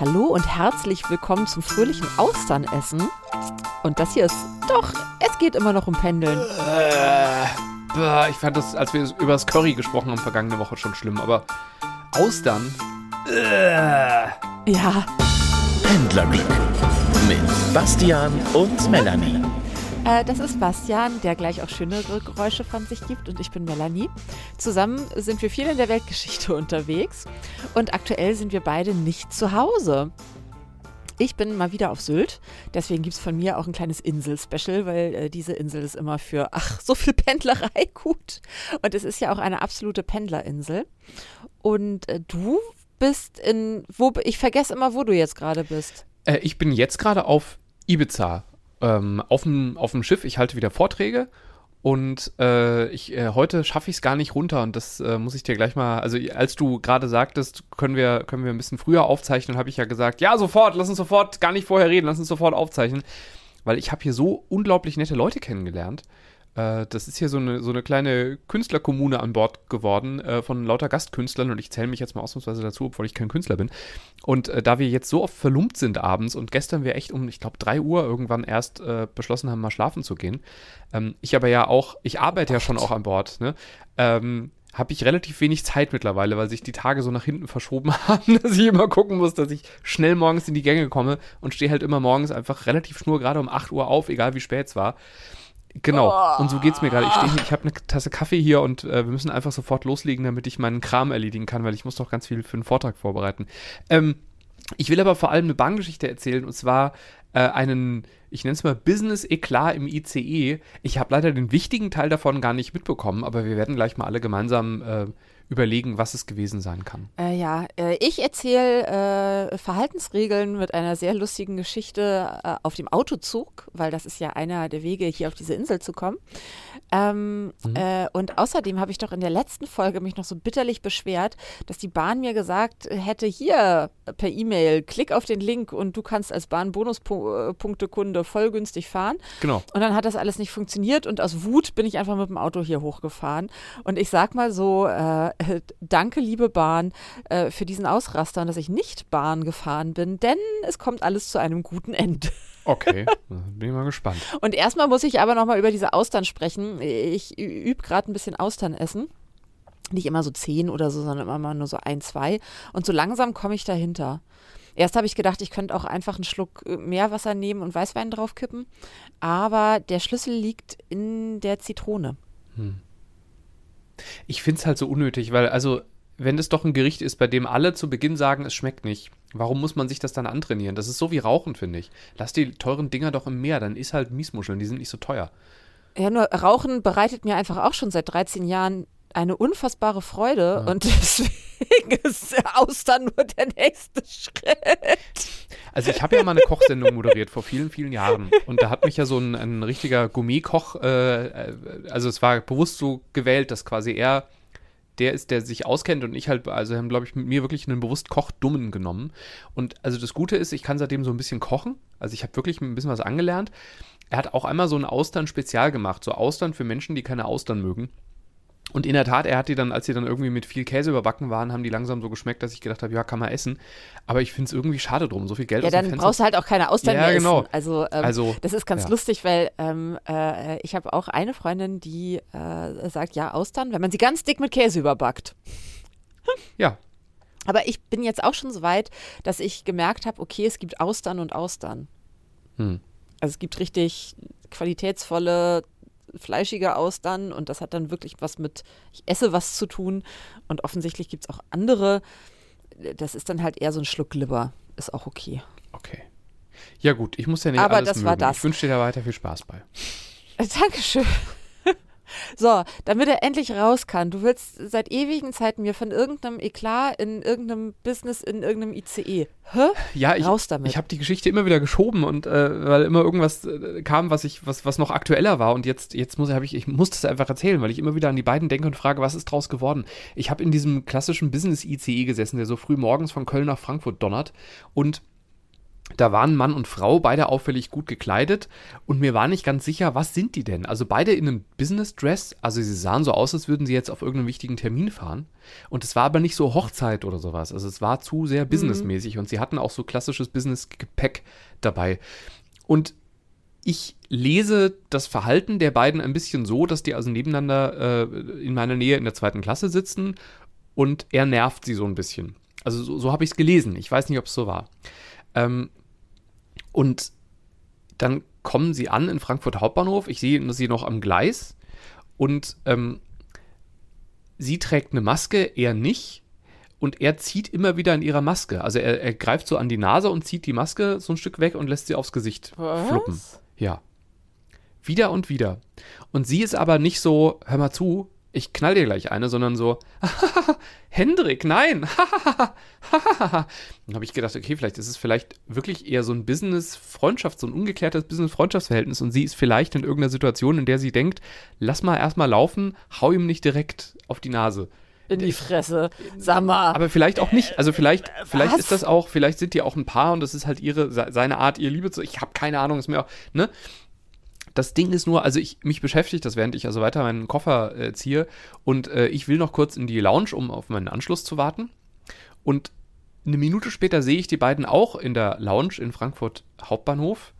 Hallo und herzlich willkommen zum fröhlichen Austernessen. Und das hier ist doch, es geht immer noch um Pendeln. Äh, ich fand das, als wir über das Curry gesprochen haben, vergangene Woche schon schlimm, aber Austern. Äh. Ja. Pendlerglück mit Bastian und Melanie. Äh, das ist Bastian, der gleich auch schönere Geräusche von sich gibt. Und ich bin Melanie. Zusammen sind wir viel in der Weltgeschichte unterwegs. Und aktuell sind wir beide nicht zu Hause. Ich bin mal wieder auf Sylt, deswegen gibt es von mir auch ein kleines Insel-Special, weil äh, diese Insel ist immer für, ach, so viel Pendlerei gut. Und es ist ja auch eine absolute Pendlerinsel. Und äh, du bist in, wo, ich vergesse immer, wo du jetzt gerade bist. Äh, ich bin jetzt gerade auf Ibiza ähm, auf dem Schiff. Ich halte wieder Vorträge und äh, ich, äh, heute schaffe ich es gar nicht runter und das äh, muss ich dir gleich mal, also als du gerade sagtest, können wir, können wir ein bisschen früher aufzeichnen, habe ich ja gesagt, ja, sofort, lass uns sofort, gar nicht vorher reden, lass uns sofort aufzeichnen. Weil ich habe hier so unglaublich nette Leute kennengelernt. Äh, das ist hier so eine, so eine kleine Künstlerkommune an Bord geworden äh, von lauter Gastkünstlern und ich zähle mich jetzt mal ausnahmsweise dazu, obwohl ich kein Künstler bin. Und äh, da wir jetzt so oft verlumpt sind abends und gestern wir echt um, ich glaube, 3 Uhr irgendwann erst äh, beschlossen haben, mal schlafen zu gehen. Ähm, ich aber ja auch, ich arbeite ja schon auch an Bord, ne? Ähm, habe ich relativ wenig Zeit mittlerweile, weil sich die Tage so nach hinten verschoben haben, dass ich immer gucken muss, dass ich schnell morgens in die Gänge komme und stehe halt immer morgens einfach relativ schnurgerade um 8 Uhr auf, egal wie spät es war. Genau. Oh. Und so geht's mir gerade. Ich stehe hier, ich habe eine Tasse Kaffee hier und äh, wir müssen einfach sofort loslegen, damit ich meinen Kram erledigen kann, weil ich muss doch ganz viel für einen Vortrag vorbereiten. Ähm, ich will aber vor allem eine Bahngeschichte erzählen und zwar äh, einen, ich nenne es mal Business Eklat im ICE. Ich habe leider den wichtigen Teil davon gar nicht mitbekommen, aber wir werden gleich mal alle gemeinsam äh, überlegen, was es gewesen sein kann. Äh, ja, äh, ich erzähle äh, Verhaltensregeln mit einer sehr lustigen Geschichte äh, auf dem Autozug, weil das ist ja einer der Wege, hier auf diese Insel zu kommen. Ähm, mhm. Äh, und außerdem habe ich doch in der letzten Folge mich noch so bitterlich beschwert, dass die Bahn mir gesagt hätte, hier per E-Mail, klick auf den Link und du kannst als Bahn-Bonuspunkte-Kunde voll günstig fahren. Genau. Und dann hat das alles nicht funktioniert und aus Wut bin ich einfach mit dem Auto hier hochgefahren. Und ich sag mal so, äh, danke, liebe Bahn, äh, für diesen Ausraster, dass ich nicht Bahn gefahren bin, denn es kommt alles zu einem guten Ende. Okay, bin ich mal gespannt. Und erstmal muss ich aber nochmal über diese Austern sprechen. Ich übe gerade ein bisschen Austern essen. Nicht immer so zehn oder so, sondern immer mal nur so ein, zwei. Und so langsam komme ich dahinter. Erst habe ich gedacht, ich könnte auch einfach einen Schluck äh, Meerwasser nehmen und Weißwein draufkippen. Aber der Schlüssel liegt in der Zitrone. Hm. Ich finde es halt so unnötig, weil, also, wenn es doch ein Gericht ist, bei dem alle zu Beginn sagen, es schmeckt nicht, warum muss man sich das dann antrainieren? Das ist so wie Rauchen, finde ich. Lass die teuren Dinger doch im Meer, dann ist halt Miesmuscheln, die sind nicht so teuer. Ja, nur Rauchen bereitet mir einfach auch schon seit 13 Jahren eine unfassbare Freude ja. und deswegen ist Austern nur der nächste Schritt. Also ich habe ja mal eine Kochsendung moderiert vor vielen, vielen Jahren und da hat mich ja so ein, ein richtiger Gourmet-Koch, äh, äh also es war bewusst so gewählt, dass quasi er der ist, der sich auskennt und ich halt, also haben, glaube ich, mit mir wirklich einen bewusst Kochdummen genommen. Und also das Gute ist, ich kann seitdem so ein bisschen kochen. Also ich habe wirklich ein bisschen was angelernt. Er hat auch einmal so ein Austern-Spezial gemacht, so Austern für Menschen, die keine Austern mögen. Und in der Tat, er hat die dann, als sie dann irgendwie mit viel Käse überbacken waren, haben die langsam so geschmeckt, dass ich gedacht habe, ja, kann man essen. Aber ich finde es irgendwie schade drum, so viel Geld Ja, dann brauchst du halt auch keine Austern ja, mehr genau. essen. Also, ähm, also das ist ganz ja. lustig, weil ähm, äh, ich habe auch eine Freundin, die äh, sagt, ja, Austern, wenn man sie ganz dick mit Käse überbackt. ja. Aber ich bin jetzt auch schon so weit, dass ich gemerkt habe, okay, es gibt Austern und Austern. Hm. Also es gibt richtig qualitätsvolle fleischiger aus dann und das hat dann wirklich was mit, ich esse was zu tun und offensichtlich gibt es auch andere. Das ist dann halt eher so ein Schluck Liver. Ist auch okay. Okay. Ja gut, ich muss ja nicht Aber alles das mögen. war das. Ich wünsche dir da weiter viel Spaß bei. Dankeschön. So, damit er endlich raus kann. Du willst seit ewigen Zeiten mir von irgendeinem Eklat in irgendeinem Business in irgendeinem ICE. Hä? Ja, ich, raus damit. ich habe die Geschichte immer wieder geschoben und äh, weil immer irgendwas äh, kam, was ich, was, was noch aktueller war und jetzt, jetzt muss ich, ich muss das einfach erzählen, weil ich immer wieder an die beiden denke und frage, was ist draus geworden? Ich habe in diesem klassischen Business ICE gesessen, der so früh morgens von Köln nach Frankfurt donnert und da waren Mann und Frau, beide auffällig gut gekleidet und mir war nicht ganz sicher, was sind die denn? Also beide in einem Business Dress, also sie sahen so aus, als würden sie jetzt auf irgendeinen wichtigen Termin fahren und es war aber nicht so Hochzeit oder sowas, also es war zu sehr businessmäßig und sie hatten auch so klassisches Business-Gepäck dabei und ich lese das Verhalten der beiden ein bisschen so, dass die also nebeneinander äh, in meiner Nähe in der zweiten Klasse sitzen und er nervt sie so ein bisschen. Also so, so habe ich es gelesen. Ich weiß nicht, ob es so war. Ähm, und dann kommen sie an in Frankfurt Hauptbahnhof. Ich sehe sie noch am Gleis und ähm, sie trägt eine Maske, er nicht. Und er zieht immer wieder in ihrer Maske. Also er, er greift so an die Nase und zieht die Maske so ein Stück weg und lässt sie aufs Gesicht Was? fluppen. Ja. Wieder und wieder. Und sie ist aber nicht so, hör mal zu, ich knall dir gleich eine, sondern so, Hendrik, nein. Dann habe ich gedacht, okay, vielleicht ist es vielleicht wirklich eher so ein Business-Freundschaft, so ein ungeklärtes Business-Freundschaftsverhältnis und sie ist vielleicht in irgendeiner Situation, in der sie denkt, lass mal erstmal laufen, hau ihm nicht direkt auf die Nase. In die Fresse. Sag mal. Aber vielleicht auch nicht. Also vielleicht, vielleicht was? ist das auch, vielleicht sind die auch ein Paar und das ist halt ihre, se- seine Art, ihr Liebe zu. Ich habe keine Ahnung, ist mir auch, ne? Das Ding ist nur, also ich mich beschäftigt das, während ich also weiter meinen Koffer äh, ziehe und äh, ich will noch kurz in die Lounge, um auf meinen Anschluss zu warten. Und eine Minute später sehe ich die beiden auch in der Lounge in Frankfurt Hauptbahnhof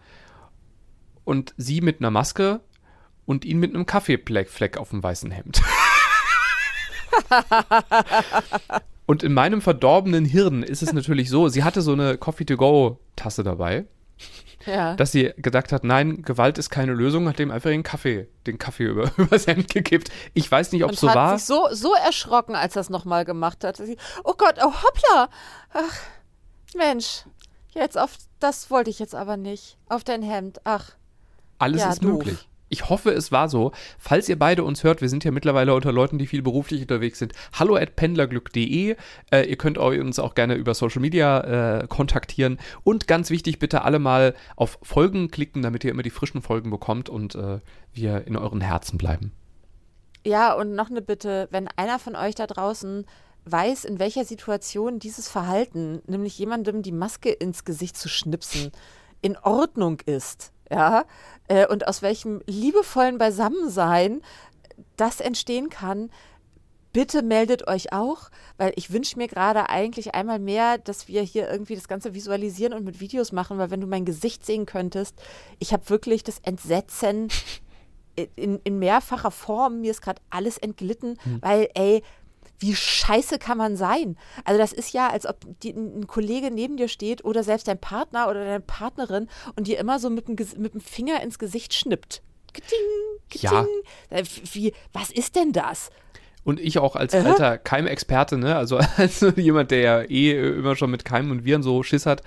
und sie mit einer Maske und ihn mit einem Kaffeefleck auf dem weißen Hemd. Und in meinem verdorbenen Hirn ist es natürlich so, sie hatte so eine Coffee-to-go-Tasse dabei, ja. dass sie gedacht hat, nein, Gewalt ist keine Lösung, hat dem einfach den Kaffee, den Kaffee über, übers Hemd gekippt. Ich weiß nicht, ob es so hat war. sich so, so erschrocken, als er es nochmal gemacht hat. Sie, oh Gott, oh hoppla. Ach, Mensch. Jetzt auf, das wollte ich jetzt aber nicht. Auf dein Hemd. Ach. Alles Ja, ist doof. möglich. Ich hoffe, es war so. Falls ihr beide uns hört, wir sind ja mittlerweile unter Leuten, die viel beruflich unterwegs sind. Hallo at pendlerglück.de. Äh, ihr könnt uns auch gerne über Social Media äh, kontaktieren. Und ganz wichtig, bitte alle mal auf Folgen klicken, damit ihr immer die frischen Folgen bekommt und äh, wir in euren Herzen bleiben. Ja, und noch eine Bitte, wenn einer von euch da draußen weiß, in welcher Situation dieses Verhalten, nämlich jemandem die Maske ins Gesicht zu schnipsen, in Ordnung ist, ja, äh, und aus welchem liebevollen Beisammensein das entstehen kann, bitte meldet euch auch, weil ich wünsche mir gerade eigentlich einmal mehr, dass wir hier irgendwie das Ganze visualisieren und mit Videos machen, weil wenn du mein Gesicht sehen könntest, ich habe wirklich das Entsetzen in, in mehrfacher Form, mir ist gerade alles entglitten, weil, ey, wie scheiße kann man sein? Also das ist ja, als ob die, ein Kollege neben dir steht oder selbst dein Partner oder deine Partnerin und dir immer so mit dem, mit dem Finger ins Gesicht schnippt. Geting, geting. Ja. Äh, Wie, was ist denn das? Und ich auch als Äh? alter Keimexperte, ne? Also als jemand, der ja eh immer schon mit Keimen und Viren so Schiss hat.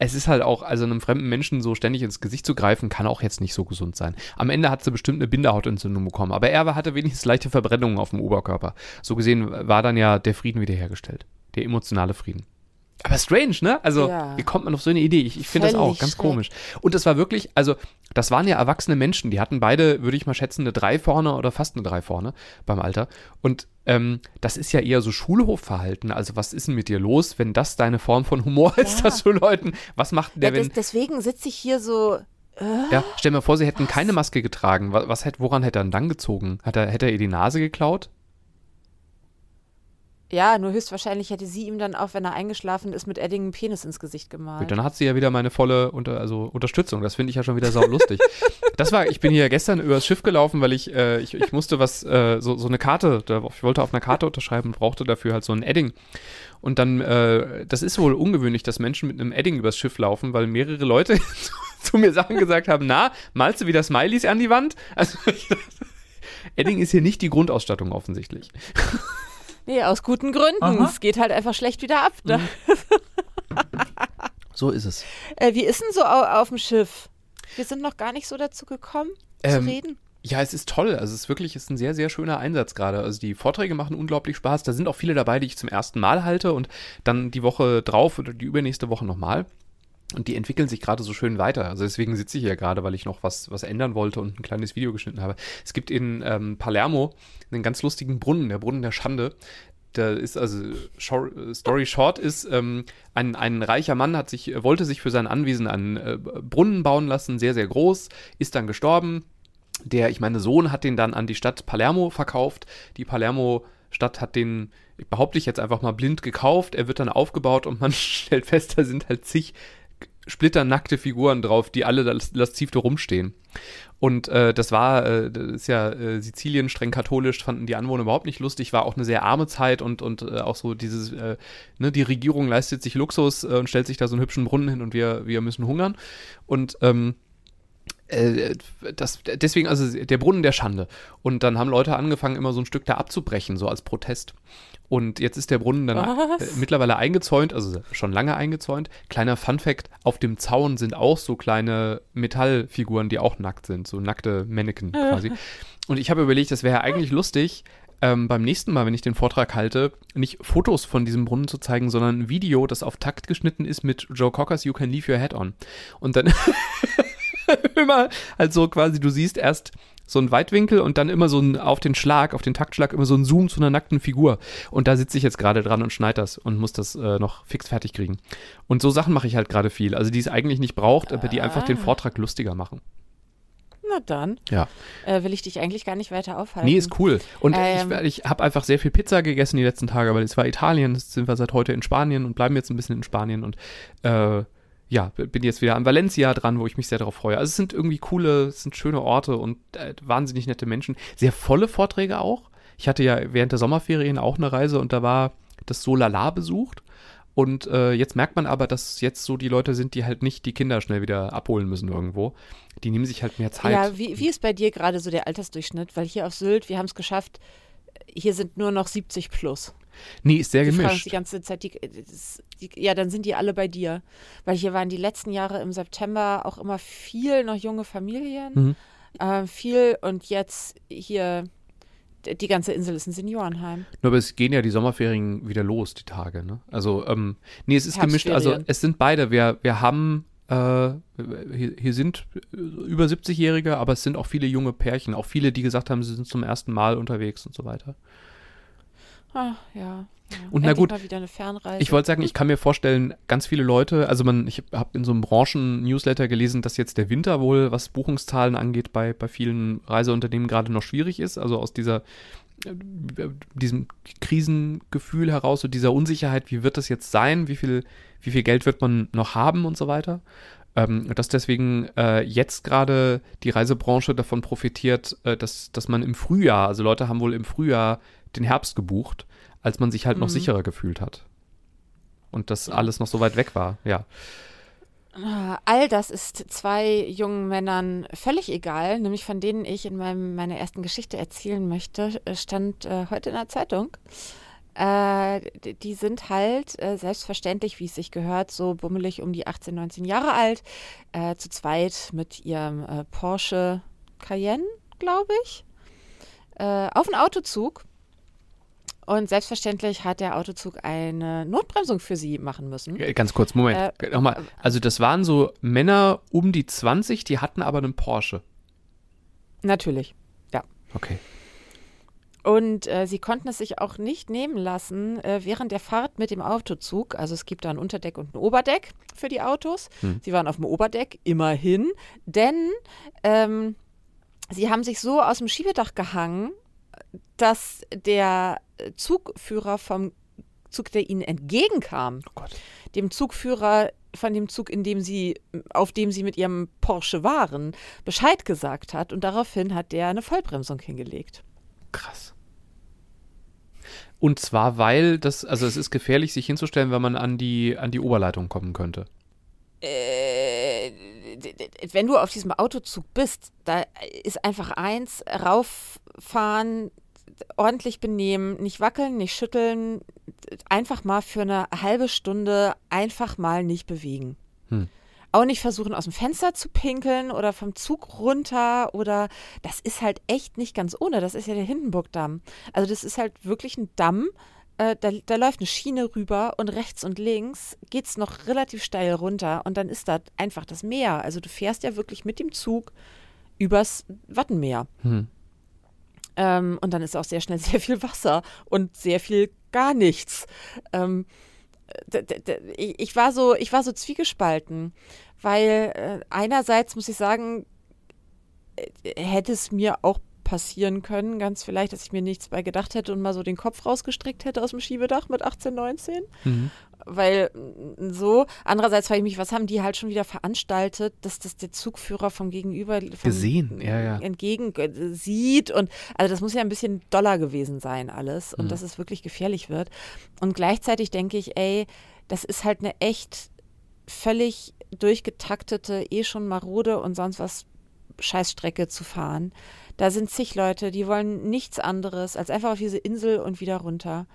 Es ist halt auch, also einem fremden Menschen so ständig ins Gesicht zu greifen, kann auch jetzt nicht so gesund sein. Am Ende hat sie bestimmt eine Bindehautentzündung bekommen, aber er hatte wenigstens leichte Verbrennungen auf dem Oberkörper. So gesehen war dann ja der Frieden wiederhergestellt. Der emotionale Frieden. Aber strange, ne? Also, Ja. wie kommt man auf so eine Idee? Ich, ich finde das auch ganz schräg. komisch. Und das war wirklich, also, das waren ja erwachsene Menschen, die hatten beide, würde ich mal schätzen, eine 3 vorne oder fast eine 3 vorne beim Alter. Und ähm, das ist ja eher so Schulhofverhalten. Also, was ist denn mit dir los, wenn das deine Form von Humor ist, Ja. dass du Leuten, was macht der, Ja, wenn, des, deswegen sitze ich hier so. ja, stell mir vor, sie hätten keine Maske getragen. Was, was woran hätte er dann gezogen? Hat er, hätte er ihr die Nase geklaut? Ja, nur höchstwahrscheinlich hätte sie ihm dann auch, wenn er eingeschlafen ist, mit Edding einen Penis ins Gesicht gemalt. Gut, dann hat sie ja wieder meine volle unter, also Unterstützung. Das finde ich ja schon wieder sau lustig. das war, ich bin hier gestern übers Schiff gelaufen, weil ich, äh, ich, ich musste was, äh, so, so eine Karte, ich wollte auf einer Karte unterschreiben, brauchte dafür halt so ein Edding. Und dann, äh, das ist wohl ungewöhnlich, dass Menschen mit einem Edding übers Schiff laufen, weil mehrere Leute zu, mir Sachen gesagt haben, na, malst du wieder Smileys an die Wand? Also, Edding ist hier nicht die Grundausstattung offensichtlich. Nee, aus guten Gründen. Aha. Es geht halt einfach schlecht wieder ab. Ne? So ist es. Äh, wie ist denn so au auf dem Schiff? Wir sind noch gar nicht so dazu gekommen, Ähm, zu reden. Ja, es ist toll. Also es ist wirklich es ist ein sehr, sehr schöner Einsatz gerade. Also die Vorträge machen unglaublich Spaß. Da sind auch viele dabei, die ich zum ersten Mal halte und dann die Woche drauf oder die übernächste Woche nochmal. Und die entwickeln sich gerade so schön weiter. Also deswegen sitze ich hier gerade, weil ich noch was, was ändern wollte und ein kleines Video geschnitten habe. Es gibt in ähm, Palermo einen ganz lustigen Brunnen, der Brunnen der Schande. da ist also Story short ist, ähm, ein, ein reicher Mann hat sich, wollte sich für sein Anwesen einen äh, Brunnen bauen lassen, sehr, sehr groß, ist dann gestorben. Der, ich meine, Sohn hat den dann an die Stadt Palermo verkauft. Die Palermo Stadt hat den, behaupte ich jetzt einfach mal blind gekauft. Er wird dann aufgebaut und man stellt fest, da sind halt zig splitternackte Figuren drauf, die alle lasziv da rumstehen. Und äh, das war, äh, das ist ja äh, Sizilien streng katholisch, fanden die Anwohner überhaupt nicht lustig, war auch eine sehr arme Zeit und, und äh, auch so dieses, äh, ne, die Regierung leistet sich Luxus äh, und stellt sich da so einen hübschen Brunnen hin und wir, wir müssen hungern. Und ähm, äh, das, deswegen, also der Brunnen der Schande. Und dann haben Leute angefangen, immer so ein Stück da abzubrechen, so als Protest. Und jetzt ist der Brunnen dann äh, mittlerweile eingezäunt, also schon lange eingezäunt. Kleiner Fun-Fact: Auf dem Zaun sind auch so kleine Metallfiguren, die auch nackt sind, so nackte Mannequin quasi. Und ich habe überlegt, das wäre ja eigentlich lustig, ähm, beim nächsten Mal, wenn ich den Vortrag halte, nicht Fotos von diesem Brunnen zu zeigen, sondern ein Video, das auf Takt geschnitten ist mit Joe Cockers You Can Leave Your Head On. Und dann immer, also quasi, du siehst erst so ein Weitwinkel und dann immer so ein, auf den Schlag, auf den Taktschlag, immer so ein Zoom zu einer nackten Figur. Und da sitze ich jetzt gerade dran und schneide das und muss das äh, noch fix fertig kriegen. Und so Sachen mache ich halt gerade viel. Also die es eigentlich nicht braucht, aber die einfach den Ah. Vortrag lustiger machen. Na dann Ja. äh, will ich dich eigentlich gar nicht weiter aufhalten. Nee, ist cool. Und Ähm. ich, ich habe einfach sehr viel Pizza gegessen die letzten Tage, weil es war Italien, jetzt sind wir seit heute in Spanien und bleiben jetzt ein bisschen in Spanien und äh, ja, bin jetzt wieder an Valencia dran, wo ich mich sehr darauf freue. Also es sind irgendwie coole, es sind schöne Orte und äh, wahnsinnig nette Menschen. Sehr volle Vorträge auch. Ich hatte ja während der Sommerferien auch eine Reise und da war das Solala besucht. Und äh, jetzt merkt man aber, dass jetzt so die Leute sind, die halt nicht die Kinder schnell wieder abholen müssen irgendwo. Die nehmen sich halt mehr Zeit. Ja, wie, wie ist bei dir gerade so der Altersdurchschnitt? Weil hier auf Sylt, wir haben es geschafft, hier sind nur noch 70 plus. Nee, ist sehr Die gemischt. die ganze Zeit, die, das, die, ja, dann sind die alle bei dir. Weil hier waren die letzten Jahre im September auch immer viel noch junge Familien. Mhm. Äh, viel und jetzt hier, die ganze Insel ist ein Seniorenheim. Nur aber es gehen ja die Sommerferien wieder los, die Tage, ne? Also, ähm, nee, es ist gemischt. Also es sind beide. Wir, wir haben, äh, hier, hier sind äh, über 70-Jährige, aber es sind auch viele junge Pärchen, auch viele, die gesagt haben, sie sind zum ersten Mal unterwegs und so weiter. Ah, ja. ja. Und na gut. Ich wollte sagen, ich kann mir vorstellen, ganz viele Leute, also man, ich habe in so einem Branchen-Newsletter gelesen, dass jetzt der Winter wohl, was Buchungszahlen angeht, bei, bei vielen Reiseunternehmen gerade noch schwierig ist. Also aus dieser äh, diesem Krisengefühl heraus, so dieser Unsicherheit, wie wird das jetzt sein, wie viel, wie viel Geld wird man noch haben und so weiter. Ähm, und dass deswegen äh, jetzt gerade die Reisebranche davon profitiert, äh, dass, dass man im Frühjahr, also Leute haben wohl im Frühjahr den Herbst gebucht, als man sich halt noch Mhm. sicherer gefühlt hat. Und das alles noch so weit weg war, ja. Ah, All das ist zwei jungen Männern völlig egal, nämlich von denen ich in meinem, meiner ersten Geschichte erzählen möchte, äh, stand äh, heute in der Zeitung. Äh, die sind halt äh, selbstverständlich, wie es sich gehört, so bummelig um die 18, 19 Jahre alt, äh, zu zweit mit ihrem äh, Porsche Cayenne, glaube ich, auf einen Autozug. Und selbstverständlich hat der Autozug eine Notbremsung für sie machen müssen. Äh, Ganz kurz, Moment. Äh, Nochmal. Also das waren so Männer um die 20, die hatten aber einen Porsche. Natürlich. Okay. Und äh, sie konnten es sich auch nicht nehmen lassen, äh, während der Fahrt mit dem Autozug, also es gibt da ein Unterdeck und ein Oberdeck für die Autos. Hm. Sie waren auf dem Oberdeck, immerhin, denn ähm, sie haben sich so aus dem Schiebedach gehangen, dass der äh, Zugführer vom Zug, der ihnen entgegenkam, Oh dem Zugführer von dem Zug, in dem sie, auf dem sie mit ihrem Porsche waren, Bescheid gesagt hat und daraufhin hat der eine Vollbremsung hingelegt. Krass. Und zwar, weil das, also es ist gefährlich, sich hinzustellen, wenn man an die, an die Oberleitung kommen könnte. äh, wenn du auf diesem Autozug bist, da ist einfach eins, rauffahren, ordentlich benehmen, nicht wackeln, nicht schütteln, einfach mal für eine halbe Stunde einfach mal nicht bewegen. Hm. Auch nicht versuchen, aus dem Fenster zu pinkeln oder vom Zug runter oder das ist halt echt nicht ganz ohne. Das ist ja der Hindenburgdamm. Also das ist halt wirklich ein Damm, äh, da, da läuft eine Schiene rüber und rechts und links geht es noch relativ steil runter und dann ist da einfach das Meer. Also du fährst ja wirklich mit dem Zug übers Wattenmeer. Hm. Ähm, und dann ist auch sehr schnell sehr viel Wasser und sehr viel gar nichts. Ähm, ich war so, ich war so zwiegespalten, weil äh, einerseits muss ich sagen, äh, hätte es mir auch passieren können, ganz vielleicht, dass ich mir nichts bei gedacht hätte und mal so den Kopf rausgestreckt hätte aus dem Schiebedach mit 18, 19. Mhm. Weil so, andererseits frage ich mich, was haben die halt schon wieder veranstaltet, dass das der Zugführer vom Gegenüber vom gesehen, ja, ja. entgegen sieht und also das muss ja ein bisschen doller gewesen sein alles und mhm. dass es wirklich gefährlich wird. Und gleichzeitig denke ich, ey, das ist halt eine echt völlig durchgetaktete, eh schon marode und sonst was Scheißstrecke zu fahren. Da sind zig Leute, die wollen nichts anderes als einfach auf diese Insel und wieder runter.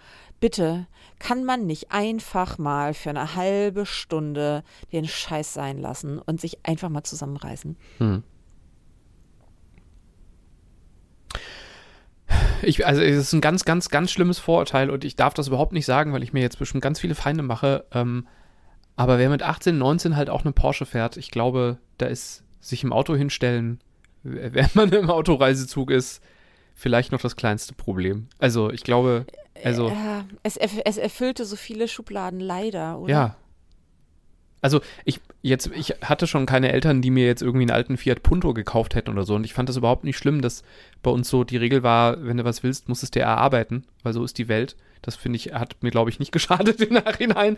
Bitte, kann man nicht einfach mal für eine halbe Stunde den Scheiß sein lassen und sich einfach mal zusammenreißen? Hm. Ich, also es ist ein ganz, ganz, ganz schlimmes Vorurteil und ich darf das überhaupt nicht sagen, weil ich mir jetzt bestimmt ganz viele Feinde mache. Ähm, aber wer mit 18, 19 halt auch eine Porsche fährt, ich glaube, da ist sich im Auto hinstellen wenn man im Autoreisezug ist, vielleicht noch das kleinste Problem. Also ich glaube, also. Es, es erfüllte so viele Schubladen, leider, oder? Ja. Also ich jetzt, ich hatte schon keine Eltern, die mir jetzt irgendwie einen alten Fiat Punto gekauft hätten oder so. Und ich fand das überhaupt nicht schlimm, dass bei uns so die Regel war, wenn du was willst, musst du es dir erarbeiten, weil so ist die Welt. Das finde ich, hat mir, glaube ich, nicht geschadet im Nachhinein.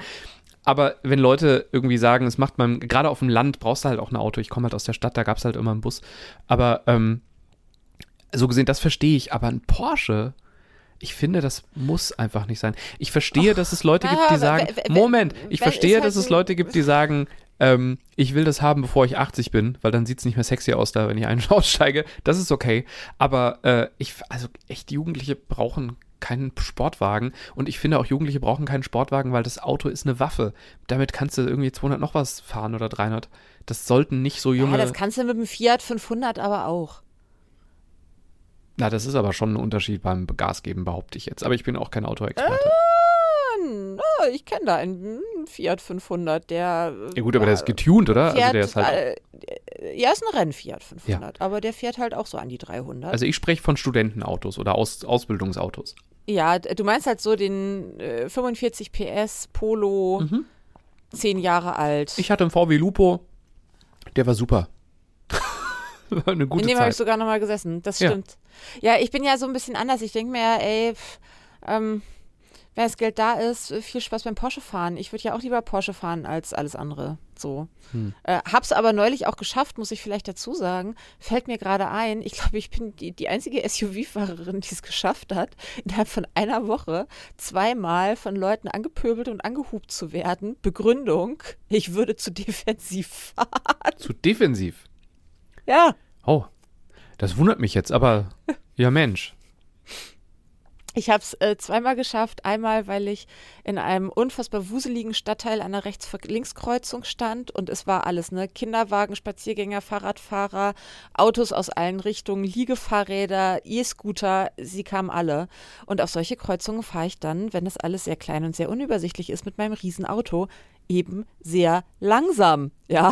Aber wenn Leute irgendwie sagen, es macht man, gerade auf dem Land brauchst du halt auch ein Auto. Ich komme halt aus der Stadt, da gab es halt immer einen Bus. Aber ähm, so gesehen, das verstehe ich. Aber ein Porsche, ich finde, das muss einfach nicht sein. Ich verstehe, Och, dass es Leute gibt, die sagen, Moment, ich verstehe, halt dass es Leute gibt, die sagen, ähm, ich will das haben, bevor ich 80 bin, weil dann sieht es nicht mehr sexy aus da, wenn ich ein- aussteige. Das ist okay. Aber äh, ich, also echt, Jugendliche brauchen keinen Sportwagen. Und ich finde auch, Jugendliche brauchen keinen Sportwagen, weil das Auto ist eine Waffe. Damit kannst du irgendwie 200 noch was fahren oder 300. Das sollten nicht so junge. Ja, das kannst du mit dem Fiat 500 aber auch. Na, das ist aber schon ein Unterschied beim Gas geben, behaupte ich jetzt. Aber ich bin auch kein Autoexperte. Äh, ich kenne da einen Fiat 500, der. Ja, gut, aber der ist getuned, oder? Fährt, also der ist halt. Äh, ja, ist ein Rennfiat 500, ja. aber der fährt halt auch so an die 300. Also ich spreche von Studentenautos oder Aus Ausbildungsautos. Ja, du meinst halt so den äh, 45 PS Polo, mhm. 10 Jahre alt. Ich hatte einen VW Lupo, der war super. war eine gute In dem habe ich sogar nochmal gesessen, das stimmt. Ja. Ja. ich bin ja so ein bisschen anders. Ich denke mir, ey, pff, ähm, wenn das Geld da ist, viel Spaß beim Porsche fahren. Ich würde ja auch lieber Porsche fahren als alles andere. So. Hm. Äh, hab's aber neulich auch geschafft, muss ich vielleicht dazu sagen. Fällt mir gerade ein, ich glaube, ich bin die, die einzige SUV-Fahrerin, die es geschafft hat, innerhalb von einer Woche zweimal von Leuten angepöbelt und angehupt zu werden. Begründung, ich würde zu defensiv fahren. Zu defensiv? Ja. Oh, das wundert mich jetzt, aber ja Mensch. Ich habe es äh, zweimal geschafft. Einmal, weil ich in einem unfassbar wuseligen Stadtteil an der Rechts-Links-Kreuzung stand und es war alles, ne? Kinderwagen, Spaziergänger, Fahrradfahrer, Autos aus allen Richtungen, Liegefahrräder, E-Scooter, sie kamen alle. Und auf solche Kreuzungen fahre ich dann, wenn das alles sehr klein und sehr unübersichtlich ist, mit meinem Riesenauto eben sehr langsam, ja.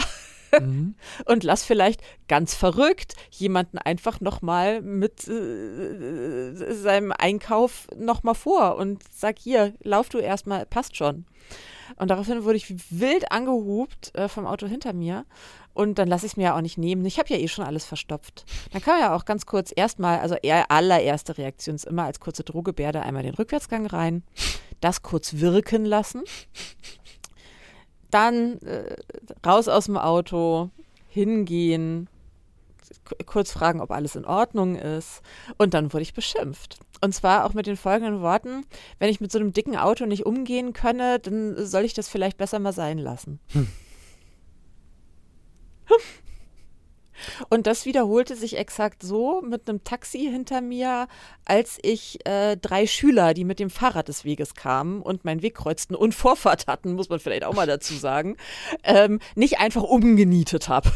Mhm. und lass vielleicht ganz verrückt jemanden einfach nochmal mit äh, seinem Einkauf nochmal vor und sag hier, lauf du erstmal, passt schon. Und daraufhin wurde ich wild angehupt äh, vom Auto hinter mir. Und dann lasse ich es mir ja auch nicht nehmen. Ich habe ja eh schon alles verstopft. Dann kann man ja auch ganz kurz erstmal, also eher allererste Reaktion ist immer als kurze Drohgebärde einmal den Rückwärtsgang rein, das kurz wirken lassen dann äh, raus aus dem Auto, hingehen, kurz fragen, ob alles in Ordnung ist. Und dann wurde ich beschimpft. Und zwar auch mit den folgenden Worten: Wenn ich mit so einem dicken Auto nicht umgehen könne, dann soll ich das vielleicht besser mal sein lassen. Hm. Und das wiederholte sich exakt so mit einem Taxi hinter mir, als ich äh, drei Schüler, die mit dem Fahrrad des Weges kamen und meinen Weg kreuzten und Vorfahrt hatten, muss man vielleicht auch mal dazu sagen, ähm, nicht einfach umgenietet habe.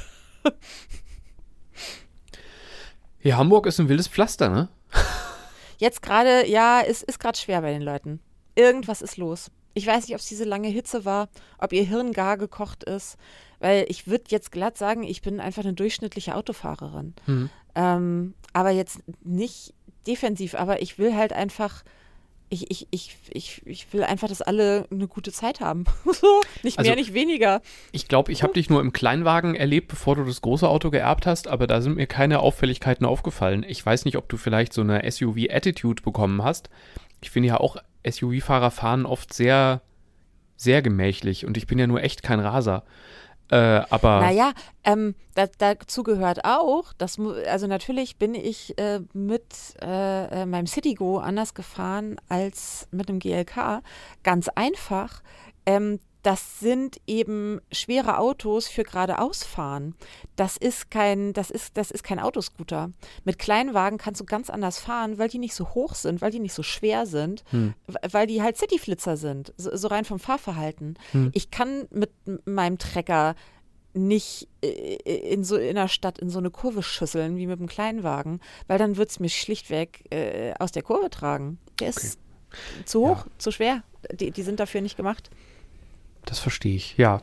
ja, Hamburg ist ein wildes Pflaster, ne? Jetzt gerade, ja, es ist gerade schwer bei den Leuten. Irgendwas ist los. Ich weiß nicht, ob es diese lange Hitze war, ob ihr Hirn gar gekocht ist. Weil ich würde jetzt glatt sagen, ich bin einfach eine durchschnittliche Autofahrerin. Mhm. Ähm, aber jetzt nicht defensiv, aber ich will halt einfach ich, ich, ich, ich, ich will einfach, dass alle eine gute Zeit haben. nicht Also- mehr, nicht weniger. Ich glaube, ich habe dich nur im Kleinwagen erlebt, bevor du das große Auto geerbt hast, aber da sind mir keine Auffälligkeiten aufgefallen. Ich weiß nicht, ob du vielleicht so eine SUV-Attitude bekommen hast. Ich finde ja auch, SUV-Fahrer fahren oft sehr, sehr gemächlich und ich bin ja nur echt kein Raser. Äh, aber Naja, ähm, da, dazu gehört auch, dass, also natürlich bin ich äh, mit äh, äh, meinem Citigo anders gefahren als mit dem GLK. Ganz einfach. Ähm, das sind eben schwere Autos für geradeausfahren. Das ist kein, das ist, das ist kein Autoscooter. Mit Kleinwagen kannst du ganz anders fahren, weil die nicht so hoch sind, weil die nicht so schwer sind, Hm. weil die halt Cityflitzer sind, so, so rein vom Fahrverhalten. Hm. Ich kann mit meinem Trecker nicht äh, in so in der Stadt in so eine Kurve schüsseln wie mit dem Kleinwagen, weil dann wird es mir schlichtweg äh, aus der Kurve tragen. Der ist zu hoch, zu schwer. Die, die sind dafür nicht gemacht. Das verstehe ich, ja.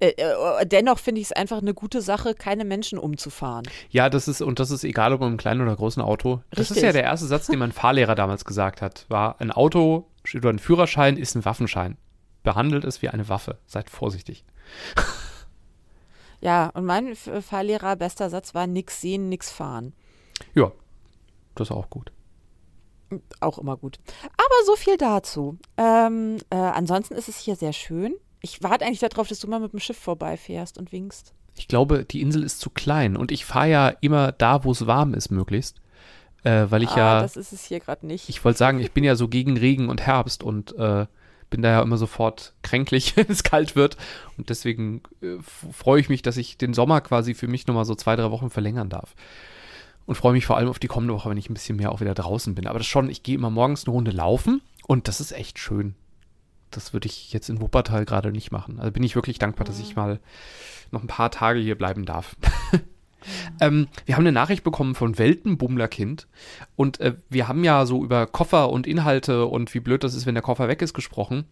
Äh, äh, dennoch finde ich es einfach eine gute Sache, keine Menschen umzufahren. Ja, das ist, und das ist egal, ob im kleinen oder großen Auto. Das ist Richtig. ja der erste Satz, den mein Fahrlehrer damals gesagt hat, war, ein Auto oder ein Führerschein ist ein Waffenschein. Behandelt es wie eine Waffe. Seid vorsichtig. Ja, und mein Fahrlehrer bester Satz war nix sehen, nix fahren. Ja, das ist auch gut. Auch immer gut. Aber so viel dazu. Ähm, äh, ansonsten ist es hier sehr schön. Ich warte eigentlich darauf, dass du mal mit dem Schiff vorbeifährst und winkst. Ich glaube, die Insel ist zu klein und ich fahre ja immer da, wo es warm ist, möglichst. Äh, weil ich ah, ja, das ist es hier gerade nicht. ich wollte sagen, ich bin ja so gegen Regen und Herbst und äh, bin da ja immer sofort kränklich, wenn es kalt wird. Und deswegen äh, freue ich mich, dass ich den Sommer quasi für mich nochmal so zwei, drei Wochen verlängern darf. Und freue mich vor allem auf die kommende Woche, wenn ich ein bisschen mehr auch wieder draußen bin. Aber das schon, ich gehe immer morgens eine Runde laufen und das ist echt schön. Das würde ich jetzt in Wuppertal gerade nicht machen. Also bin ich wirklich dankbar, dass ich mal noch ein paar Tage hier bleiben darf. ähm, wir haben eine Nachricht bekommen von Weltenbummlerkind und äh, wir haben ja so über Koffer und Inhalte und wie blöd das ist, wenn der Koffer weg ist, gesprochen.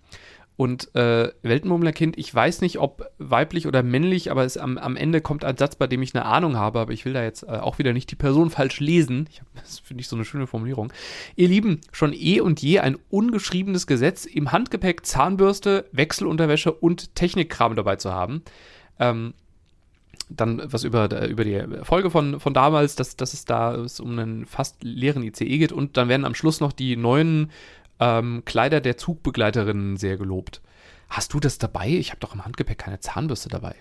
Und äh, Weltenbummlerkind, ich weiß nicht, ob weiblich oder männlich, aber es am, am Ende kommt ein Satz, bei dem ich eine Ahnung habe, aber ich will da jetzt äh, auch wieder nicht die Person falsch lesen. Ich hab, das finde ich so eine schöne Formulierung. Ihr Lieben, schon eh und je ein ungeschriebenes Gesetz, im Handgepäck Zahnbürste, Wechselunterwäsche und Technikkram dabei zu haben. Ähm, dann was über, über die Folge von, von damals, dass, dass es da es um einen fast leeren ICE geht und dann werden am Schluss noch die neuen ähm, Kleider der Zugbegleiterinnen sehr gelobt. Hast du das dabei? Ich habe doch im Handgepäck keine Zahnbürste dabei.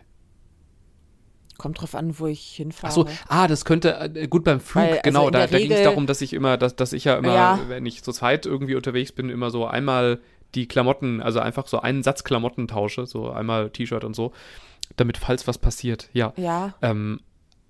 Kommt drauf an, wo ich hinfahre. Achso, ah, das könnte, äh, gut beim Flug, Weil, also genau, in da, da ging es darum, dass ich immer, dass, dass ich ja immer, Ja. wenn ich zu zweit irgendwie unterwegs bin, immer so einmal die Klamotten, also einfach so einen Satz Klamotten tausche, so einmal T-Shirt und so, damit falls was passiert, ja. Ja. Ähm,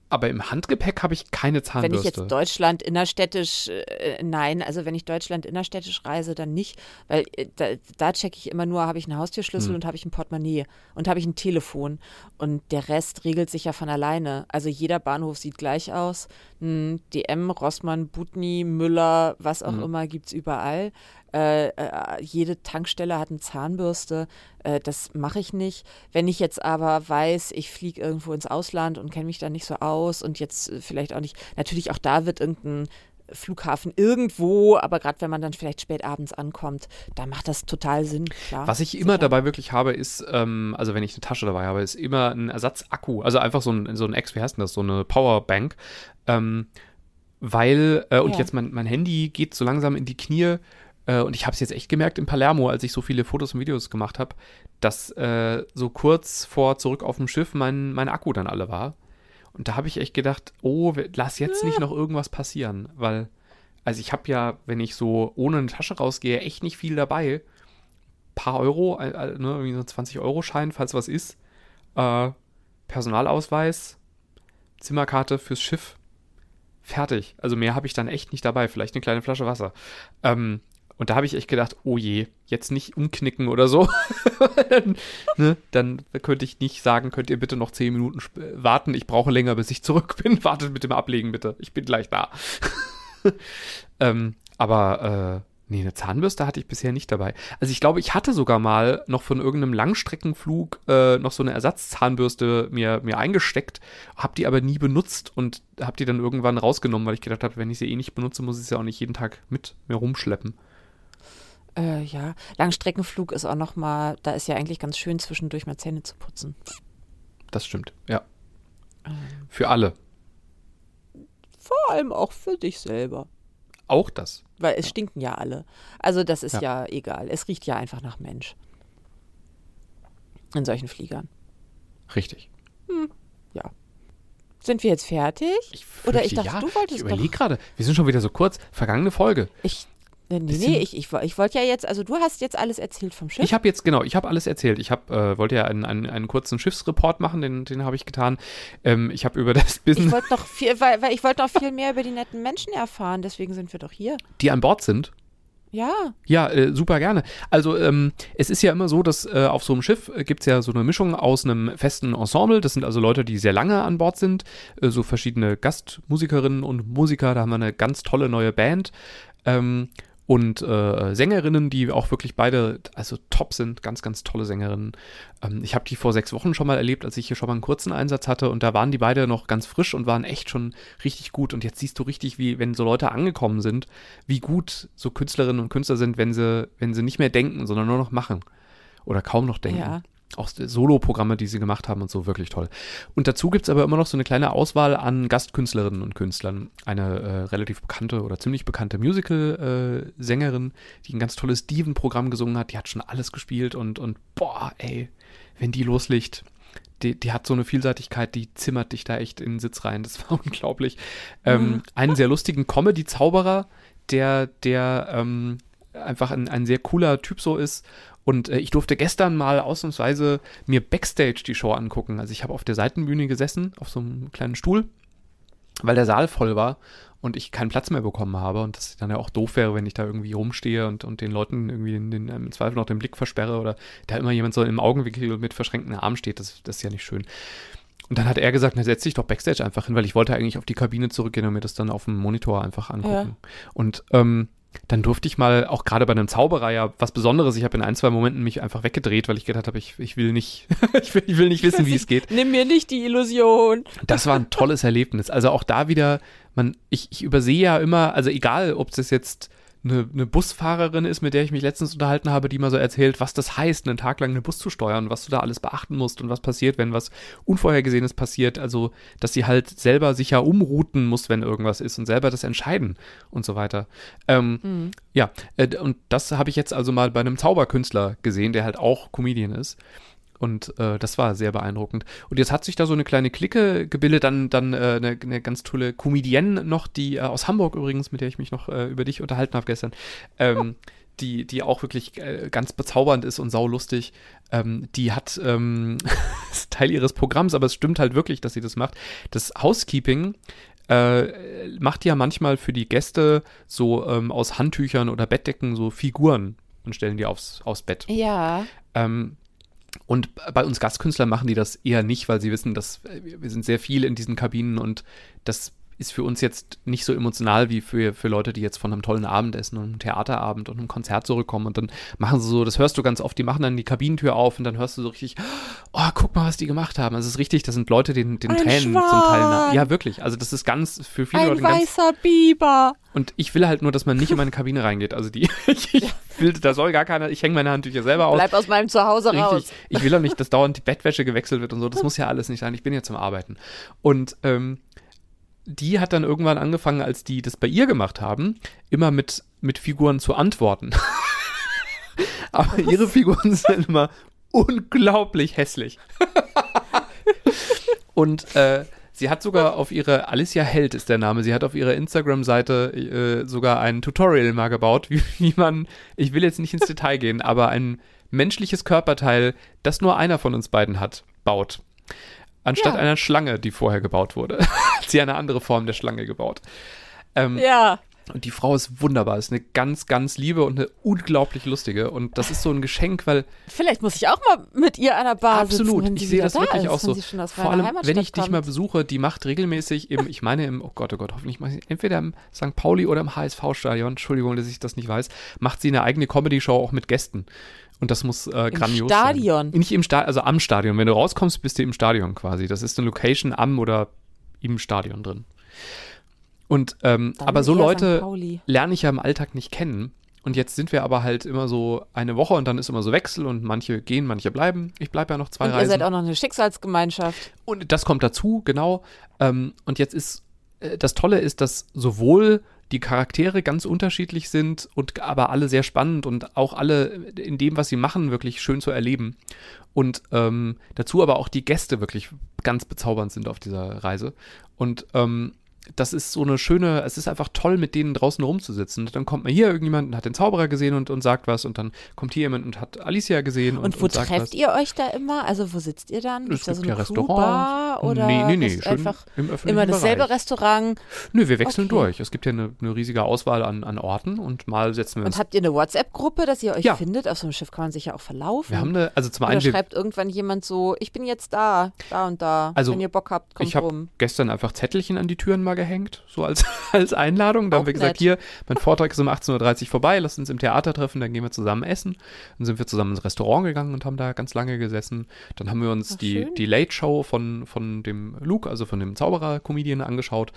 aber im Handgepäck habe ich keine Wenn Zahnbürste. ich jetzt Deutschland innerstädtisch, äh, nein, also wenn ich Deutschland innerstädtisch reise, dann nicht, weil äh, da, da checke ich immer nur, habe ich einen Haustürschlüssel Hm. und habe ich ein Portemonnaie und habe ich ein Telefon und der Rest regelt sich ja von alleine. Also jeder Bahnhof sieht gleich aus. Hm, DM, Rossmann, Butni, Müller, was auch Hm. immer gibt's überall. Äh, äh, jede Tankstelle hat eine Zahnbürste. Äh, das mache ich nicht. Wenn ich jetzt aber weiß, ich fliege irgendwo ins Ausland und kenne mich da nicht so aus und jetzt äh, vielleicht auch nicht, natürlich auch da wird irgendein Flughafen irgendwo, aber gerade wenn man dann vielleicht spät abends ankommt, da macht das total Sinn, klar. Was ich immer Sicher. dabei wirklich habe, ist, ähm, also wenn ich eine Tasche dabei habe, ist immer ein Ersatzakku. Also einfach so ein, so ein Ex, wie heißt denn das, so eine Powerbank. Ähm, weil, äh, und Ja. jetzt mein, mein Handy geht so langsam in die Knie. Äh, und ich habe es jetzt echt gemerkt in Palermo, als ich so viele Fotos und Videos gemacht habe, dass äh, so kurz vor zurück auf dem Schiff mein, mein Akku dann alle war. Und da habe ich echt gedacht, oh, lass jetzt nicht noch irgendwas passieren, weil, also ich habe ja, wenn ich so ohne eine Tasche rausgehe, echt nicht viel dabei. Paar Euro, äh, äh, ne, irgendwie so 20-Euro-Schein, falls was ist. Äh, Personalausweis, Zimmerkarte fürs Schiff. Fertig. Also mehr habe ich dann echt nicht dabei. Vielleicht eine kleine Flasche Wasser. Ähm, und da habe ich echt gedacht, oh je, jetzt nicht umknicken oder so. ne, dann könnte ich nicht sagen, könnt ihr bitte noch zehn Minuten äh, warten. Ich brauche länger, bis ich zurück bin. Wartet mit dem Ablegen bitte. Ich bin gleich da. ähm, aber Nee, eine Zahnbürste hatte ich bisher nicht dabei. Also ich glaube, ich hatte sogar mal noch von irgendeinem Langstreckenflug äh, noch so eine Ersatzzahnbürste mir, mir eingesteckt, habe die aber nie benutzt und habe die dann irgendwann rausgenommen, weil ich gedacht habe, wenn ich sie eh nicht benutze, muss ich sie auch nicht jeden Tag mit mir rumschleppen. Äh, ja, Langstreckenflug ist auch noch mal, da ist ja eigentlich ganz schön zwischendurch mal Zähne zu putzen. Das stimmt, ja. Ähm, Für alle. vor allem auch für dich selber. Auch das. Weil es stinken ja alle. Also das ist Ja. ja. egal. Es riecht ja einfach nach Mensch. In solchen Fliegern. Richtig. Sind wir jetzt fertig? Ich Oder ich fürchte, dachte, ja. du wolltest Ich überlege gerade, wir sind schon wieder so kurz. Vergangene Folge. Ich. Äh, Nee, nee, ich, ich, ich wollte ja jetzt, also du hast jetzt alles erzählt vom Schiff. Ich habe jetzt, genau, ich habe alles erzählt. Ich hab, äh, wollte ja einen, einen, einen kurzen Schiffsreport machen, den, den habe ich getan. Ähm, ich habe über das Ich Business, wollte noch viel, weil, weil ich wollte noch viel mehr über die netten Menschen erfahren, deswegen sind wir doch hier. die an Bord sind. Ja. Ja, äh, super gerne. Also ähm, es ist ja immer so, dass äh, auf so einem Schiff äh, gibt es ja so eine Mischung aus einem festen Ensemble. Das sind also Leute, die sehr lange an Bord sind. Äh, so verschiedene Gastmusikerinnen und Musiker. Da haben wir eine ganz tolle neue Band. Ähm, und äh, Sängerinnen, die auch wirklich beide, also top sind, ganz, ganz tolle Sängerinnen. Ähm, ich habe die vor sechs Wochen schon mal erlebt, als ich hier schon mal einen kurzen Einsatz hatte und da waren die beide noch ganz frisch und waren echt schon richtig gut. Und jetzt siehst du richtig, wie, wenn so Leute angekommen sind, wie gut so Künstlerinnen und Künstler sind, wenn sie, wenn sie nicht mehr denken, sondern nur noch machen. Oder kaum noch denken. Ja. Auch Solo-Programme, die sie gemacht haben und so, wirklich toll. Und dazu gibt es aber immer noch so eine kleine Auswahl an Gastkünstlerinnen und Künstlern. Eine äh, relativ bekannte oder ziemlich bekannte Musical-Sängerin, die ein ganz tolles Steven-Programm gesungen hat, die hat schon alles gespielt und, und boah, ey, wenn die loslegt, die, die hat so eine Vielseitigkeit, die zimmert dich da echt in den Sitz rein. Das war unglaublich. Ähm, einen sehr lustigen Comedy-Zauberer, der, der ähm, einfach ein, ein sehr cooler Typ so ist. Und äh, ich durfte gestern mal ausnahmsweise mir Backstage die Show angucken. Also ich habe auf der Seitenbühne gesessen, auf so einem kleinen Stuhl, weil der Saal voll war und ich keinen Platz mehr bekommen habe und das dann ja auch doof wäre, wenn ich da irgendwie rumstehe und, und den Leuten irgendwie in den, im Zweifel noch den Blick versperre oder da immer jemand so im Augenwinkel mit verschränkten Armen steht. Das, das ist ja nicht schön. Und dann hat er gesagt, na setz dich doch Backstage einfach hin, weil ich wollte eigentlich auf die Kabine zurückgehen und mir das dann auf dem Monitor einfach angucken. Und ähm, dann durfte ich mal, auch gerade bei einem Zauberer ja was Besonderes, ich habe in ein, zwei Momenten mich einfach weggedreht, weil ich gedacht habe, ich, ich will nicht, ich, will, ich will nicht wissen, wie es geht. Nimm mir nicht die Illusion. Das war ein tolles Erlebnis. Also auch da wieder, man, ich, ich übersehe ja immer, also egal, ob es jetzt eine, eine Busfahrerin ist, mit der ich mich letztens unterhalten habe, die mal so erzählt, was das heißt, einen Tag lang einen Bus zu steuern, was du da alles beachten musst und was passiert, wenn was Unvorhergesehenes passiert. Also, dass sie halt selber sich ja umrouten muss, wenn irgendwas ist und selber das entscheiden und so weiter. Ähm, Ja, äh, und das habe ich jetzt also mal bei einem Zauberkünstler gesehen, der halt auch Comedian ist. Und äh, das war sehr beeindruckend. Und jetzt hat sich da so eine kleine Clique gebildet, dann, dann äh, eine, eine ganz tolle Comedienne noch, die äh, aus Hamburg übrigens, mit der ich mich noch äh, über dich unterhalten habe gestern, ähm, die, die auch wirklich äh, ganz bezaubernd ist und saulustig. Ähm, die hat ähm, ist Teil ihres Programms, aber es stimmt halt wirklich, dass sie das macht. Das Housekeeping äh, macht ja manchmal für die Gäste so ähm, aus Handtüchern oder Bettdecken so Figuren und stellen die aufs, aufs Bett. Ja. Ähm, und bei uns Gastkünstlern machen die das eher nicht, weil sie wissen, dass äh, wir sind sehr viel in diesen Kabinen und das ist für uns jetzt nicht so emotional wie für, für Leute, die jetzt von einem tollen Abendessen und einem Theaterabend und einem Konzert zurückkommen und dann machen sie so, das hörst du ganz oft, die machen dann die Kabinentür auf und dann hörst du so richtig, oh, guck mal, was die gemacht haben. Also es ist richtig, das sind Leute, den, den Ein Tränen zum Teil. Schwan. Ja, wirklich. Also das ist ganz, für viele Ein Leute ganz weißer Biber. und ich will halt nur, dass man nicht in meine Kabine reingeht. Also die, ich, will, da soll gar keiner, ich hänge meine Handtücher selber aus. Bleib aus meinem Zuhause raus. Richtig. Ich will auch nicht, dass dauernd die Bettwäsche gewechselt wird und so. Das muss ja alles nicht sein. Ich bin ja zum Arbeiten. Und ähm, die hat dann irgendwann angefangen, als die das bei ihr gemacht haben, immer mit, mit Figuren zu antworten. Aber ihre Figuren sind immer unglaublich hässlich. und äh, sie hat sogar auf ihre, Alicia Held ist der Name, sie hat auf ihrer Instagram-Seite äh, sogar ein Tutorial mal gebaut, wie, wie man, ich will jetzt nicht ins Detail gehen, aber ein menschliches Körperteil, das nur einer von uns beiden hat, baut. Anstatt Ja. einer Schlange, die vorher gebaut wurde. hat sie eine andere Form der Schlange gebaut. Ähm, Ja. Und die Frau ist wunderbar, ist eine ganz, ganz liebe und eine unglaublich lustige. Und das ist so ein Geschenk, weil Vielleicht muss ich auch mal mit ihr an der Bar absolut, sitzen, ich sehe das da wirklich ist, auch so. Vor allem, wenn ich dich mal besuche, die macht regelmäßig im, ich meine im, oh Gott, oh Gott, hoffentlich mache ich entweder im St. Pauli oder im HSV-Stadion, Entschuldigung, dass ich das nicht weiß, macht sie eine eigene Comedy-Show auch mit Gästen. Und das muss äh, grandios Stadion? sein. Nicht im Stadion, also am Stadion. Wenn du rauskommst, bist du im Stadion quasi. Das ist eine Location am oder im Stadion drin. Und ähm, aber so. Leute lerne ich ja im Alltag nicht kennen. Und jetzt sind wir aber halt immer so eine Woche und dann ist immer so Wechsel und manche gehen, manche bleiben. Ich bleibe ja noch zwei Und ihr Reisen. seid auch noch eine Schicksalsgemeinschaft. Und das kommt dazu, genau. Ähm, und jetzt ist, äh, das Tolle ist, dass sowohl die Charaktere ganz unterschiedlich sind und aber alle sehr spannend und auch alle in dem, was sie machen, wirklich schön zu erleben. Und ähm, dazu aber auch die Gäste wirklich ganz bezaubernd sind auf dieser Reise. Und ähm, das ist so eine schöne, es ist einfach toll, mit denen draußen rumzusitzen. Und dann kommt mal hier irgendjemand und hat den Zauberer gesehen und, und sagt was und dann kommt hier jemand und hat Alicia gesehen und, Und wo sagt trefft was. ihr euch da immer? Also wo sitzt ihr dann? Es da so gibt eine ja Crewbar Restaurants. oder Nee, nee, nee, ist schön einfach im öffentlichen immer dasselbe Bereich. Restaurant? Nö, wir wechseln Okay. durch. Es gibt ja eine, eine riesige Auswahl an, an Orten und mal setzen wir uns. Und habt ihr eine WhatsApp-Gruppe, dass ihr euch Ja. findet? Auf so einem Schiff kann man sich ja auch verlaufen. wir haben eine, also zum Oder einen, schreibt irgendwann jemand so, ich bin jetzt da, da und da. Also, Wenn ihr Bock habt, kommt ich habe rum. gestern einfach Zettelchen an die Türen mal gehängt, so als, als Einladung. Da Auch haben wir gesagt, nett. hier, mein Vortrag ist um 18.30 Uhr vorbei, lasst uns im Theater treffen, dann gehen wir zusammen essen. Dann sind wir zusammen ins Restaurant gegangen und haben da ganz lange gesessen. Dann haben wir uns Ach, die, schön. die Late Show von, von dem Luke, also von dem Zauberer-Comedian angeschaut.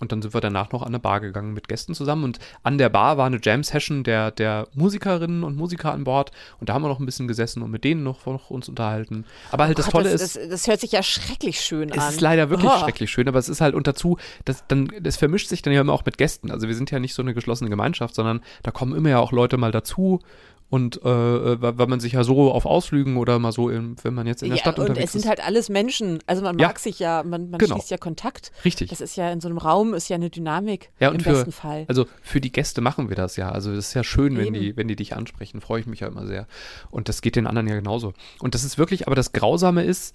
Und dann sind wir danach noch an eine Bar gegangen mit Gästen zusammen. Und an der Bar war eine Jam-Session der, der Musikerinnen und Musiker an Bord. Und da haben wir noch ein bisschen gesessen und mit denen noch, noch uns unterhalten. Aber halt das Gott, Tolle das, ist. Das, das hört sich ja schrecklich schön an. Es ist leider wirklich Oh. schrecklich schön, aber es ist halt und dazu, das, dann, das vermischt sich dann ja immer auch mit Gästen. Also wir sind ja nicht so eine geschlossene Gemeinschaft, sondern da kommen immer ja auch Leute mal dazu und äh, äh, weil man sich ja so auf Ausflügen oder mal so, in, wenn man jetzt in der ja, Stadt und unterwegs es sind ist. halt alles Menschen. Also man Ja. mag sich ja, man, man Genau. schließt ja Kontakt. Richtig. Das ist ja in so einem Raum ist ja eine Dynamik Ja, im und für, besten Fall. also für die Gäste machen wir das ja. Also es ist ja schön, wenn die, wenn die dich ansprechen, freue ich mich ja immer sehr. Und das geht den anderen ja genauso. Und das ist wirklich, aber das Grausame ist,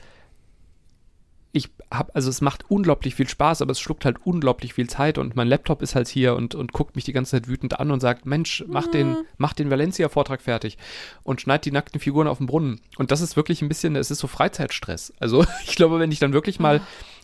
ich habe, also es macht unglaublich viel Spaß, aber es schluckt halt unglaublich viel Zeit und mein Laptop ist halt hier und, und guckt mich die ganze Zeit wütend an und sagt, Mensch, mach den, mach den Valencia-Vortrag fertig und schneid die nackten Figuren auf den Brunnen. Und das ist wirklich ein bisschen, es ist so Freizeitstress. Also ich glaube, wenn ich dann wirklich mal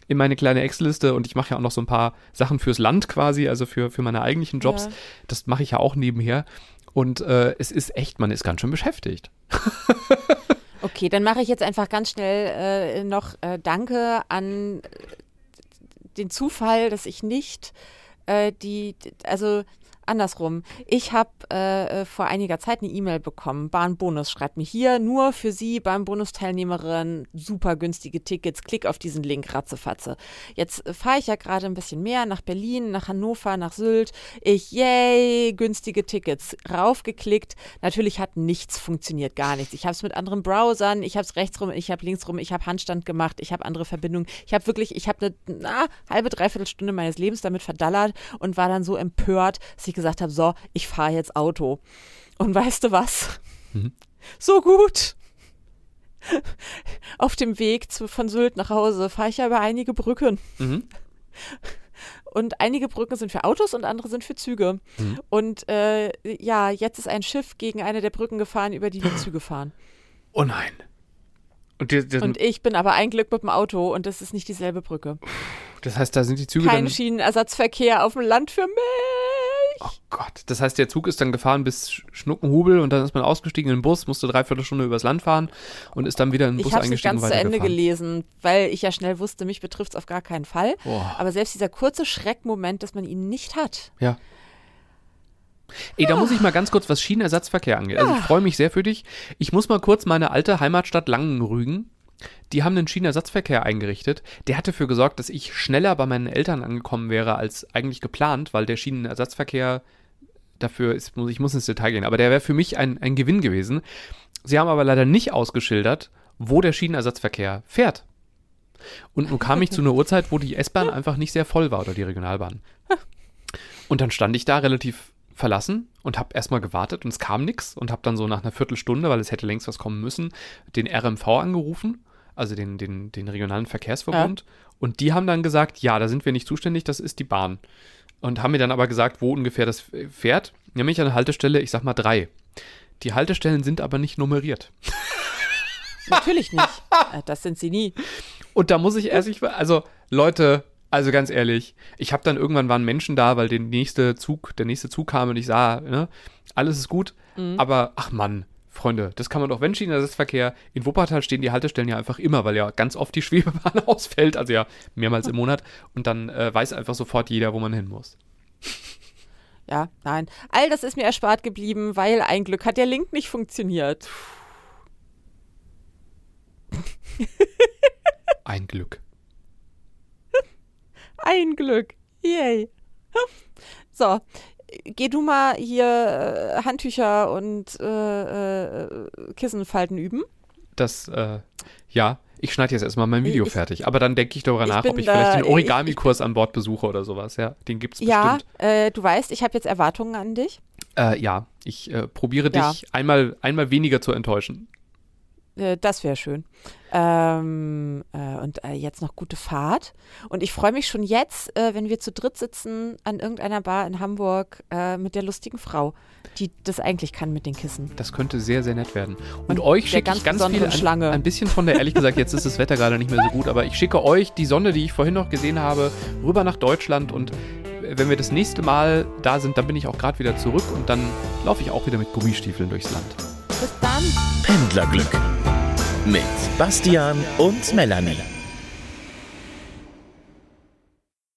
in meine kleine Excel-Liste und ich mache ja auch noch so ein paar Sachen fürs Land quasi, also für, für meine eigentlichen Jobs, Ja. das mache ich ja auch nebenher. Und äh, es ist echt, man ist ganz schön beschäftigt. Okay, dann mache ich jetzt einfach ganz schnell äh, noch äh, Danke an den Zufall, dass ich nicht äh, die, also andersrum. Ich habe äh, äh, vor einiger Zeit eine E-Mail bekommen. Bahnbonus schreibt mir hier nur für Sie Bahnbonusteilnehmerin super günstige Tickets. Klick auf diesen Link ratzefatze. Jetzt äh, fahre ich ja gerade ein bisschen mehr nach Berlin, nach Hannover, nach Sylt. Ich, yay, günstige Tickets. Raufgeklickt. Natürlich hat nichts funktioniert, gar nichts. Ich habe es mit anderen Browsern, ich habe es rechts rum, ich habe links rum, ich habe Handstand gemacht, ich habe andere Verbindungen. Ich habe wirklich, ich habe eine halbe, dreiviertel Stunde meines Lebens damit verdallert und war dann so empört, dass ich gesagt habe, so, ich fahre jetzt Auto. Und weißt du was? So gut. Auf dem Weg zu, von Sylt nach Hause fahre ich ja über einige Brücken. Mhm. Und einige Brücken sind für Autos und andere sind für Züge. Mhm. Und äh, ja, jetzt ist ein Schiff gegen eine der Brücken gefahren, über die wir Züge fahren. Oh nein. Und, die, die, Und ich bin aber ein Glück mit dem Auto und das ist nicht dieselbe Brücke. das heißt, da sind die Züge Kein. Schienenersatzverkehr auf dem Land für mich. Oh Gott. Das heißt, der Zug ist dann gefahren bis Sch- Schnuckenhubel und dann ist man ausgestiegen in den Bus, musste dreiviertel Stunde übers Land fahren und ist dann wieder in den Ich Bus habe es nicht eingestiegen ganz zu Ende gelesen, weil ich ja schnell wusste, mich betrifft es auf gar keinen Fall. Boah. Aber selbst dieser kurze Schreckmoment, dass man ihn nicht hat. Ja. Ey, da muss ich mal ganz kurz, was Schienenersatzverkehr angeht. Also ich freue mich sehr für dich. Ich muss mal kurz meine alte Heimatstadt Langen rügen. Die haben einen Schienenersatzverkehr eingerichtet. Der hat dafür gesorgt, dass ich schneller bei meinen Eltern angekommen wäre als eigentlich geplant, weil der Schienenersatzverkehr dafür ist, muss- ich muss ins Detail gehen, aber der wäre für mich ein, ein Gewinn gewesen. Sie haben aber leider nicht ausgeschildert, wo der Schienenersatzverkehr fährt. Und nun kam ich zu einer Uhrzeit, wo die S-Bahn einfach nicht sehr voll war oder die Regionalbahn. Und dann stand ich da relativ verlassen und habe erstmal gewartet und es kam nichts und habe dann so nach einer Viertelstunde, weil es hätte längst was kommen müssen, den RMV angerufen, also den, den, den regionalen Verkehrsverbund. Und die haben dann gesagt, ja, da sind wir nicht zuständig, das ist die Bahn. und haben mir dann aber gesagt, wo ungefähr das fährt. Nämlich an der Haltestelle, ich sag mal drei. Die Haltestellen sind aber nicht nummeriert. Natürlich nicht. Äh, Das sind sie nie. Und da muss ich ehrlich, also Leute, also ganz ehrlich, ich habe dann irgendwann waren Menschen da, weil der nächste Zug, der nächste Zug kam und ich sah, ne, alles ist gut, aber ach Mann, Freunde, das kann man doch, wenn Schienenersatzverkehr, in Wuppertal stehen die Haltestellen ja einfach immer, weil ja ganz oft die Schwebebahn ausfällt, also ja mehrmals im Monat und dann äh, weiß einfach sofort jeder, wo man hin muss. Ja, nein. All das ist mir erspart geblieben, weil ein Glück hat der Link nicht funktioniert. Ein Glück. Ein Glück. Yay. So, geh du mal hier äh, Handtücher und äh, äh, Kissenfalten üben. Das, äh, ja, ich schneide jetzt erstmal mein Video Ich- fertig, aber dann denke ich darüber ich nach, ob ich da- vielleicht den ich- Origami-Kurs an Bord besuche oder sowas, ja, den gibt's Ja, bestimmt. äh, du weißt, ich habe jetzt Erwartungen an dich. Äh, ja, ich äh, probiere Ja. dich einmal, einmal weniger zu enttäuschen. Äh, das wäre schön. Ähm, äh, und äh, jetzt noch gute Fahrt. Und ich freue mich schon jetzt, äh, wenn wir zu dritt sitzen an irgendeiner Bar in Hamburg äh, mit der lustigen Frau, die das eigentlich kann mit den Kissen. Das könnte sehr, sehr nett werden. Und, Und euch schicke ganz ich ganz viel, besonderen ein, Schlange. ein bisschen von der, ehrlich gesagt, jetzt ist das Wetter gerade nicht mehr so gut, aber ich schicke euch die Sonne, die ich vorhin noch gesehen habe, rüber nach Deutschland und wenn wir das nächste Mal da sind, dann bin ich auch gerade wieder zurück und dann laufe ich auch wieder mit Gummistiefeln durchs Land. Bis dann. Pendlerglück mit Bastian und Melanie.